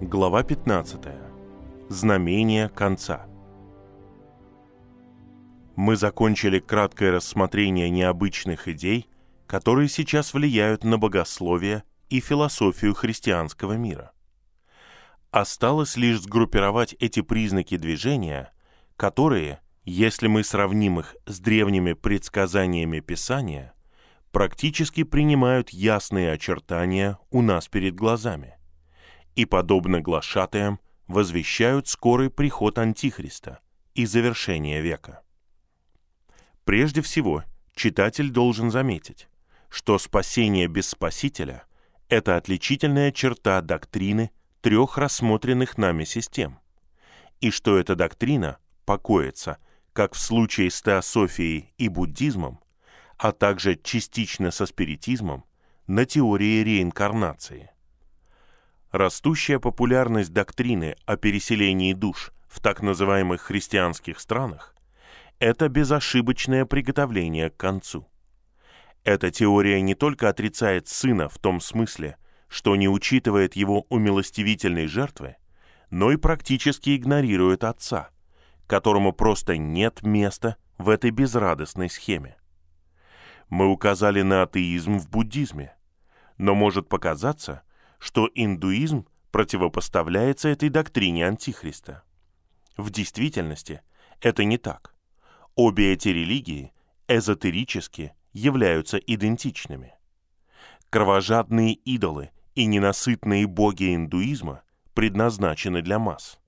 Глава 15. Знамение конца. Мы закончили краткое рассмотрение необычных идей, которые сейчас влияют на богословие и философию христианского мира. Осталось лишь сгруппировать эти признаки движения, которые, если мы сравним их с древними предсказаниями Писания, практически принимают ясные очертания у нас перед глазами и, подобно глашатаям, возвещают скорый приход Антихриста и завершение века. Прежде всего, читатель должен заметить, что спасение без Спасителя – это отличительная черта доктрины трех рассмотренных нами систем, и что эта доктрина покоится, как в случае с теософией и буддизмом, а также частично со спиритизмом, на теории реинкарнации. Растущая популярность доктрины о переселении душ в так называемых христианских странах – это безошибочное приготовление к концу. Эта теория не только отрицает сына в том смысле, что не учитывает его умилостивительной жертвы, но и практически игнорирует отца, которому просто нет места в этой безрадостной схеме. Мы указали на атеизм в буддизме, но может показаться, что индуизм противопоставляется этой доктрине Антихриста. В действительности это не так. Обе эти религии эзотерически являются идентичными. Кровожадные идолы и ненасытные боги индуизма предназначены для масс.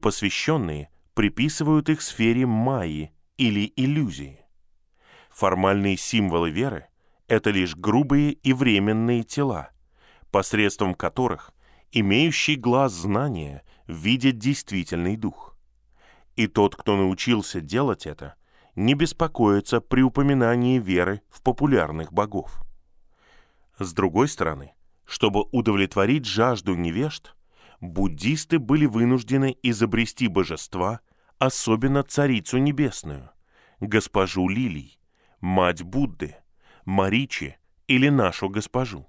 Посвященные приписывают их сфере майи или иллюзии. Формальные символы веры – это лишь грубые и временные тела, посредством которых имеющий глаз знания видит действительный дух. И тот, кто научился делать это, не беспокоится при упоминании веры в популярных богов. С другой стороны, чтобы удовлетворить жажду невежд, буддисты были вынуждены изобрести божества, особенно царицу небесную, госпожу Лилий, мать Будды, Маричи или нашу госпожу.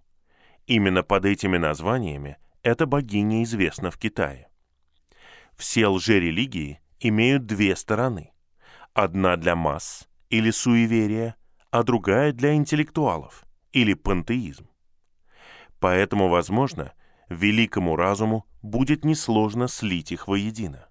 Именно под этими названиями эта богиня известна в Китае. Все лжерелигии имеют две стороны. Одна для масс или суеверия, а другая для интеллектуалов или пантеизм. Поэтому, возможно, великому разуму будет несложно слить их воедино.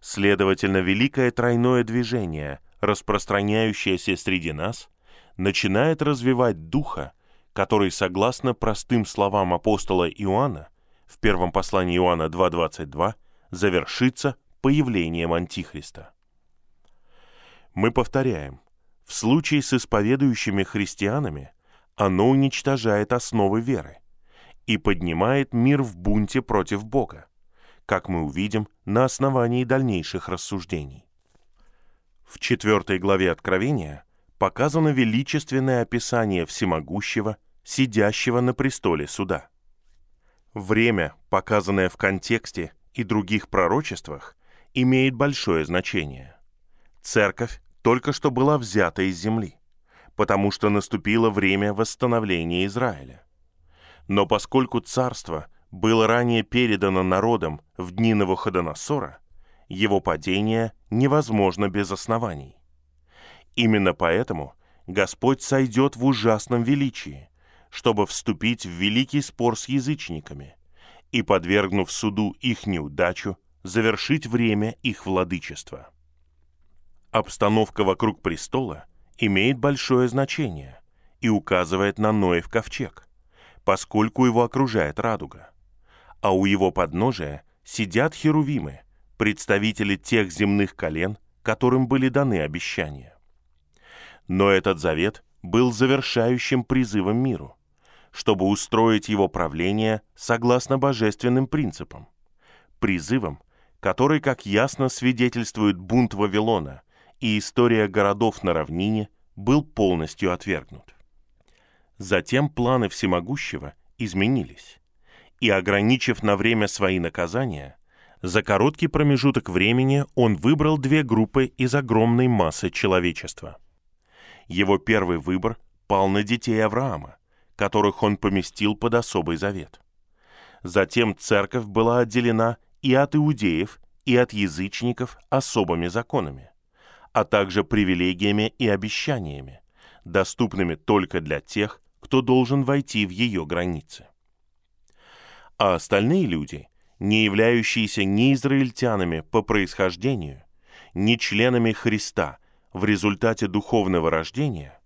Следовательно, великое тройное движение распространяющаяся среди нас, начинает развивать духа, который, согласно простым словам апостола Иоанна, в первом послании Иоанна 2.22, завершится появлением Антихриста. Мы повторяем, в случае с исповедующими христианами оно уничтожает основы веры и поднимает мир в бунте против Бога, как мы увидим на основании дальнейших рассуждений. В четвертой главе Откровения показано величественное описание всемогущего, сидящего на престоле суда. Время, показанное в контексте и других пророчествах, имеет большое значение. Церковь только что была взята из земли, потому что наступило время восстановления Израиля. Но поскольку царство было ранее передано народам в дни Навуходоносора, его падение невозможно без оснований. Именно поэтому Господь сойдет в ужасном величии, чтобы вступить в великий спор с язычниками и, подвергнув суду их неудачу, завершить время их владычества. Обстановка вокруг престола имеет большое значение и указывает на Ноев ковчег, поскольку его окружает радуга, а у его подножия сидят херувимы, представители тех земных колен, которым были даны обещания. Но этот завет был завершающим призывом миру, чтобы устроить его правление согласно божественным принципам, призывом, который, как ясно свидетельствует бунт Вавилона и история городов на равнине, был полностью отвергнут. Затем планы всемогущего изменились, и, ограничив на время свои наказания, за короткий промежуток времени он выбрал две группы из огромной массы человечества. Его первый выбор пал на детей Авраама, которых он поместил под особый завет. Затем церковь была отделена и от иудеев, и от язычников особыми законами, а также привилегиями и обещаниями, доступными только для тех, кто должен войти в ее границы. А остальные люди, не являющиеся ни израильтянами по происхождению, ни членами Христа в результате духовного рождения,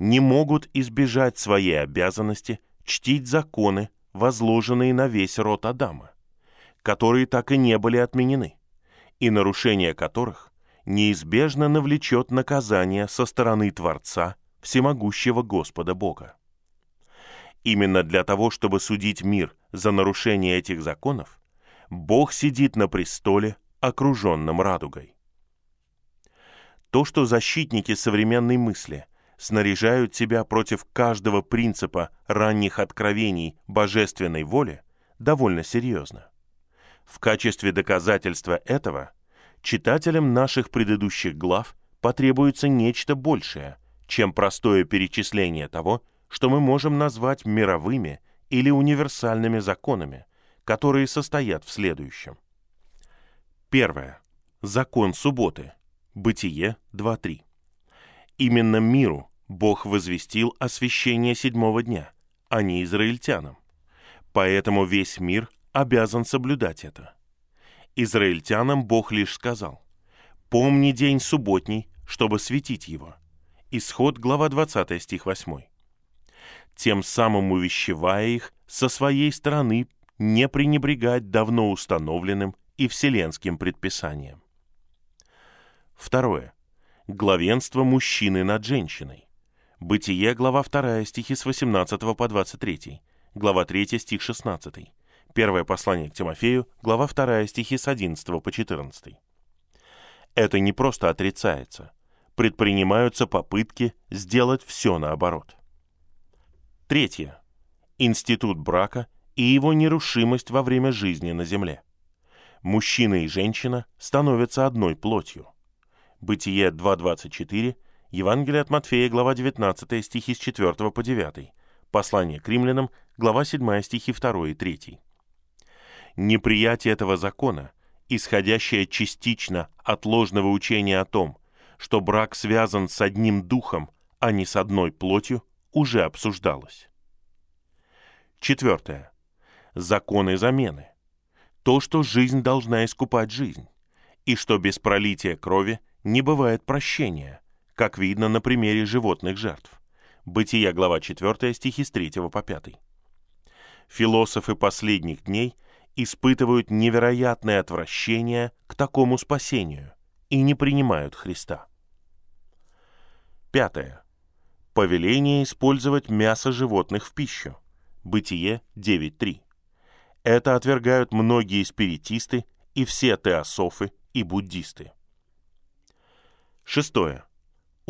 не могут избежать своей обязанности чтить законы, возложенные на весь род Адама, которые так и не были отменены, и нарушение которых неизбежно навлечет наказание со стороны Творца, всемогущего Господа Бога. Именно для того, чтобы судить мир за нарушение этих законов, Бог сидит на престоле, окруженном радугой. То, что защитники современной мысли снаряжают себя против каждого принципа ранних откровений божественной воли, довольно серьезно. В качестве доказательства этого читателям наших предыдущих глав потребуется нечто большее, чем простое перечисление того, что мы можем назвать мировыми или универсальными законами, которые состоят в следующем. Первое. Закон субботы. Бытие 2.3. Именно миру Бог возвестил освящение седьмого дня, а не израильтянам. Поэтому весь мир обязан соблюдать это. Израильтянам Бог лишь сказал, «Помни день субботний, чтобы светить его». Исход, глава 20, стих 8. Тем самым увещевая их со своей стороны не пренебрегать давно установленным и вселенским предписанием. Второе. Главенство мужчины над женщиной. Бытие, глава 2, стихи с 18 по 23, глава 3, стих 16. Первое послание к Тимофею, глава 2, стихи с 11 по 14. Это не просто отрицается. Предпринимаются попытки сделать все наоборот. Третье. Институт брака и его нерушимость во время жизни на земле. Мужчина и женщина становятся одной плотью. Бытие 2.24 Евангелие от Матфея, глава 19, стихи с 4 по 9. Послание к римлянам, глава 7, стихи 2 и 3. Неприятие этого закона, исходящее частично от ложного учения о том, что брак связан с одним духом, а не с одной плотью, уже обсуждалось. Четвертое. Законы замены. То, что жизнь должна искупать жизнь, и что без пролития крови не бывает прощения – как видно на примере животных жертв. Бытия, глава 4, стихи с 3 по 5. Философы последних дней испытывают невероятное отвращение к такому спасению и не принимают Христа. Пятое. Повеление использовать мясо животных в пищу. Бытие 9.3. Это отвергают многие спиритисты и все теософы и буддисты. Шестое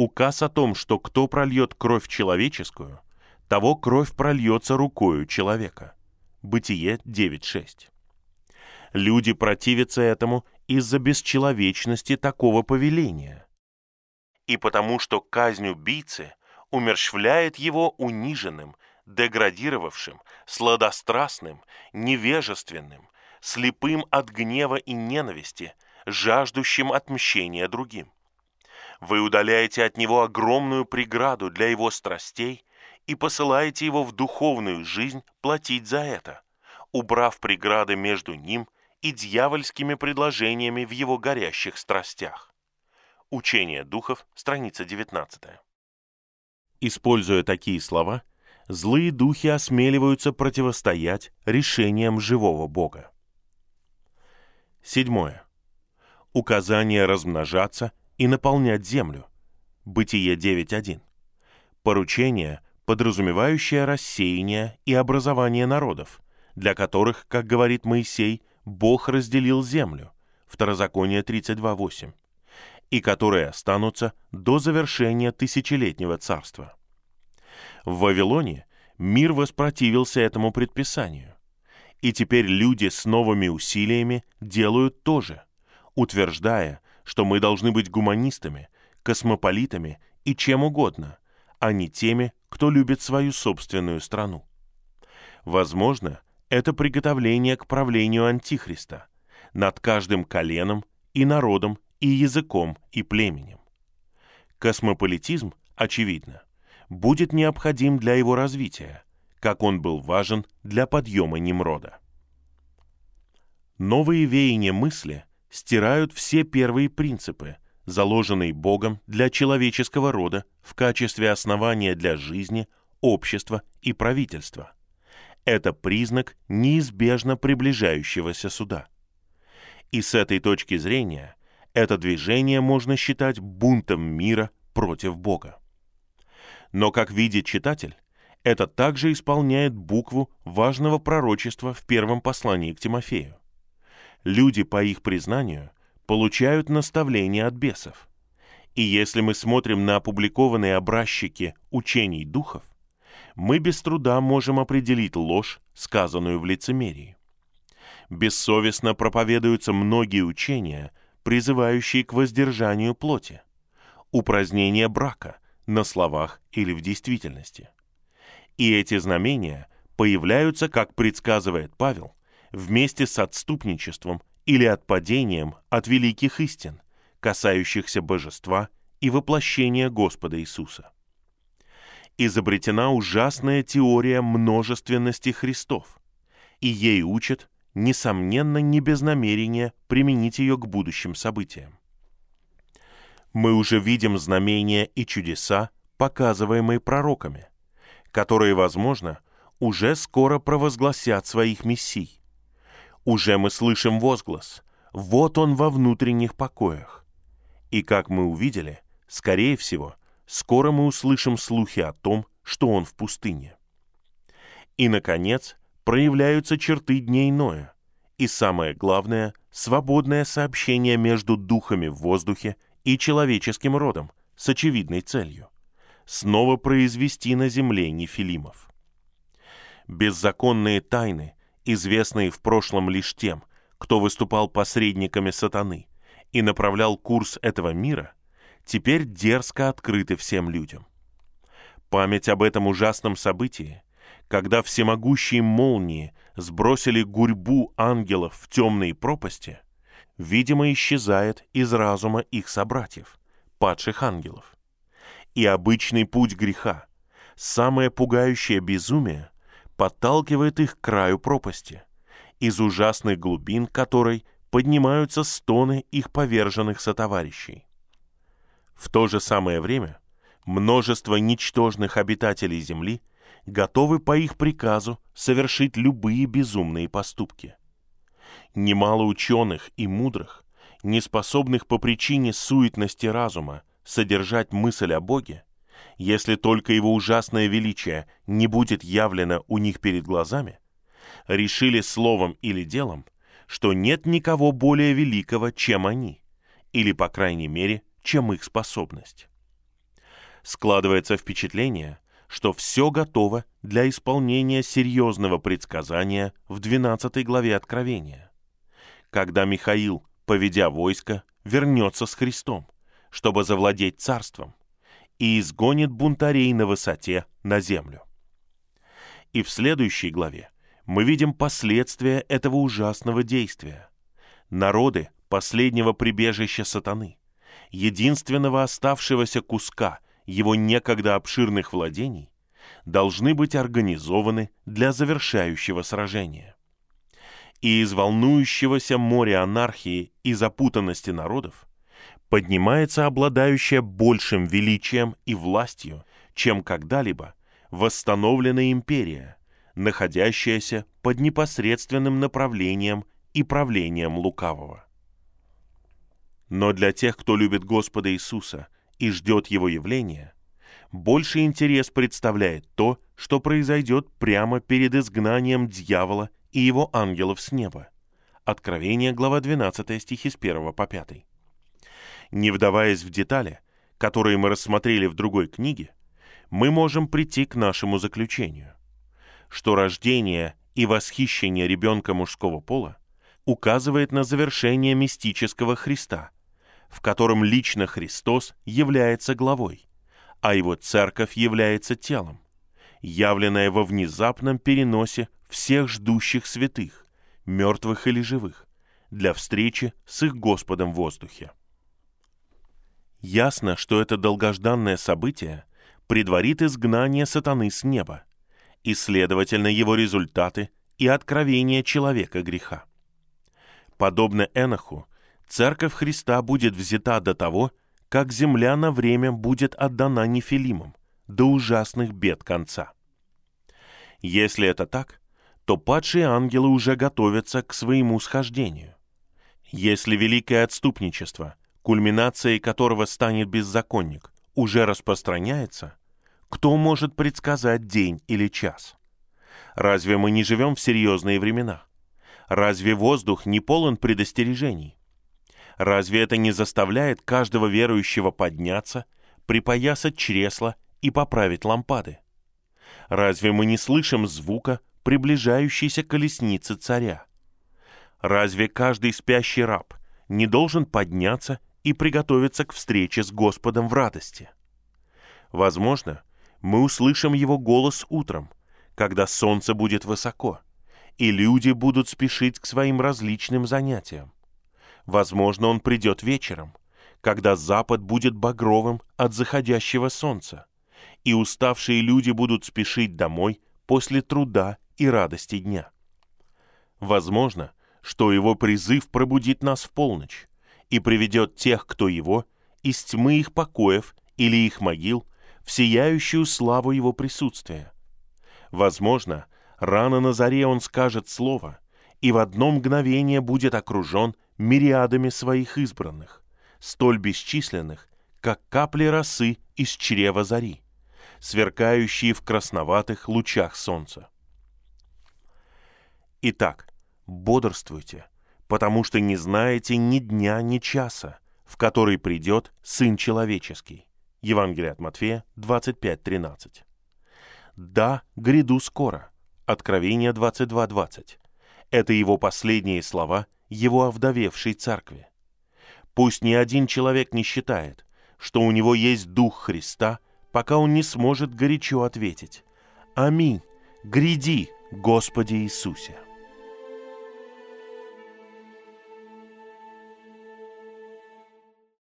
указ о том, что кто прольет кровь человеческую, того кровь прольется рукою человека. Бытие 9.6. Люди противятся этому из-за бесчеловечности такого повеления. И потому что казнь убийцы умерщвляет его униженным, деградировавшим, сладострастным, невежественным, слепым от гнева и ненависти, жаждущим отмщения другим. Вы удаляете от него огромную преграду для его страстей и посылаете его в духовную жизнь платить за это, убрав преграды между ним и дьявольскими предложениями в его горящих страстях. Учение духов, страница 19. Используя такие слова, злые духи осмеливаются противостоять решениям живого Бога. Седьмое. Указание размножаться и наполнять землю. Бытие 9.1. Поручение, подразумевающее рассеяние и образование народов, для которых, как говорит Моисей, Бог разделил землю. Второзаконие 32.8 и которые останутся до завершения тысячелетнего царства. В Вавилоне мир воспротивился этому предписанию, и теперь люди с новыми усилиями делают то же, утверждая, что мы должны быть гуманистами, космополитами и чем угодно, а не теми, кто любит свою собственную страну. Возможно, это приготовление к правлению Антихриста над каждым коленом и народом и языком и племенем. Космополитизм, очевидно, будет необходим для его развития, как он был важен для подъема Немрода. Новые веяния мысли стирают все первые принципы, заложенные Богом для человеческого рода в качестве основания для жизни, общества и правительства. Это признак неизбежно приближающегося суда. И с этой точки зрения это движение можно считать бунтом мира против Бога. Но, как видит читатель, это также исполняет букву важного пророчества в первом послании к Тимофею. Люди, по их признанию, получают наставления от бесов. И если мы смотрим на опубликованные образчики учений духов, мы без труда можем определить ложь, сказанную в лицемерии. Бессовестно проповедуются многие учения, призывающие к воздержанию плоти, упразднение брака на словах или в действительности. И эти знамения появляются, как предсказывает Павел, вместе с отступничеством или отпадением от великих истин, касающихся божества и воплощения Господа Иисуса. Изобретена ужасная теория множественности Христов, и ей учат, несомненно, не без намерения применить ее к будущим событиям. Мы уже видим знамения и чудеса, показываемые пророками, которые, возможно, уже скоро провозгласят своих мессий. Уже мы слышим возглас «Вот он во внутренних покоях». И, как мы увидели, скорее всего, скоро мы услышим слухи о том, что он в пустыне. И, наконец, проявляются черты дней Ноя. И самое главное, свободное сообщение между духами в воздухе и человеческим родом с очевидной целью – снова произвести на земле нефилимов. Беззаконные тайны, известные в прошлом лишь тем, кто выступал посредниками сатаны и направлял курс этого мира, теперь дерзко открыты всем людям. Память об этом ужасном событии, когда всемогущие молнии сбросили гурьбу ангелов в темные пропасти – видимо, исчезает из разума их собратьев, падших ангелов. И обычный путь греха, самое пугающее безумие, подталкивает их к краю пропасти, из ужасных глубин которой поднимаются стоны их поверженных сотоварищей. В то же самое время множество ничтожных обитателей Земли готовы по их приказу совершить любые безумные поступки немало ученых и мудрых, не способных по причине суетности разума содержать мысль о Боге, если только его ужасное величие не будет явлено у них перед глазами, решили словом или делом, что нет никого более великого, чем они, или, по крайней мере, чем их способность. Складывается впечатление, что все готово для исполнения серьезного предсказания в 12 главе Откровения когда Михаил, поведя войско, вернется с Христом, чтобы завладеть царством, и изгонит бунтарей на высоте на землю. И в следующей главе мы видим последствия этого ужасного действия. Народы последнего прибежища сатаны, единственного оставшегося куска его некогда обширных владений, должны быть организованы для завершающего сражения и из волнующегося моря анархии и запутанности народов поднимается обладающая большим величием и властью, чем когда-либо, восстановленная империя, находящаяся под непосредственным направлением и правлением лукавого. Но для тех, кто любит Господа Иисуса и ждет Его явления, больший интерес представляет то, что произойдет прямо перед изгнанием дьявола и его ангелов с неба. Откровение, глава 12, стихи с 1 по 5. Не вдаваясь в детали, которые мы рассмотрели в другой книге, мы можем прийти к нашему заключению, что рождение и восхищение ребенка мужского пола указывает на завершение мистического Христа, в котором лично Христос является главой, а его церковь является телом, явленная во внезапном переносе всех ждущих святых, мертвых или живых, для встречи с их Господом в воздухе. Ясно, что это долгожданное событие предварит изгнание сатаны с неба, и, следовательно, его результаты и откровение человека греха. Подобно Эноху, Церковь Христа будет взята до того, как земля на время будет отдана нефилимам, до ужасных бед конца. Если это так, то падшие ангелы уже готовятся к своему схождению. Если великое отступничество, кульминацией которого станет беззаконник, уже распространяется, кто может предсказать день или час? Разве мы не живем в серьезные времена? Разве воздух не полон предостережений? Разве это не заставляет каждого верующего подняться, припоясать чресла и поправить лампады? Разве мы не слышим звука приближающейся колесницы царя? Разве каждый спящий раб не должен подняться и приготовиться к встрече с Господом в радости? Возможно, мы услышим его голос утром, когда солнце будет высоко, и люди будут спешить к своим различным занятиям. Возможно, он придет вечером, когда запад будет багровым от заходящего солнца, и уставшие люди будут спешить домой после труда и радости дня. Возможно, что его призыв пробудит нас в полночь и приведет тех, кто его, из тьмы их покоев или их могил в сияющую славу Его присутствия. Возможно, рано на заре Он скажет Слово, и в одно мгновение будет окружен мириадами своих избранных, столь бесчисленных, как капли росы из чрева зари, сверкающие в красноватых лучах солнца. Итак, бодрствуйте, потому что не знаете ни дня, ни часа, в который придет Сын Человеческий. Евангелие от Матфея 25.13. «Да, гряду скоро» Откровение 22.20. Это его последние слова его овдовевшей церкви. Пусть ни один человек не считает, что у него есть Дух Христа, пока он не сможет горячо ответить «Аминь, гряди, Господи Иисусе».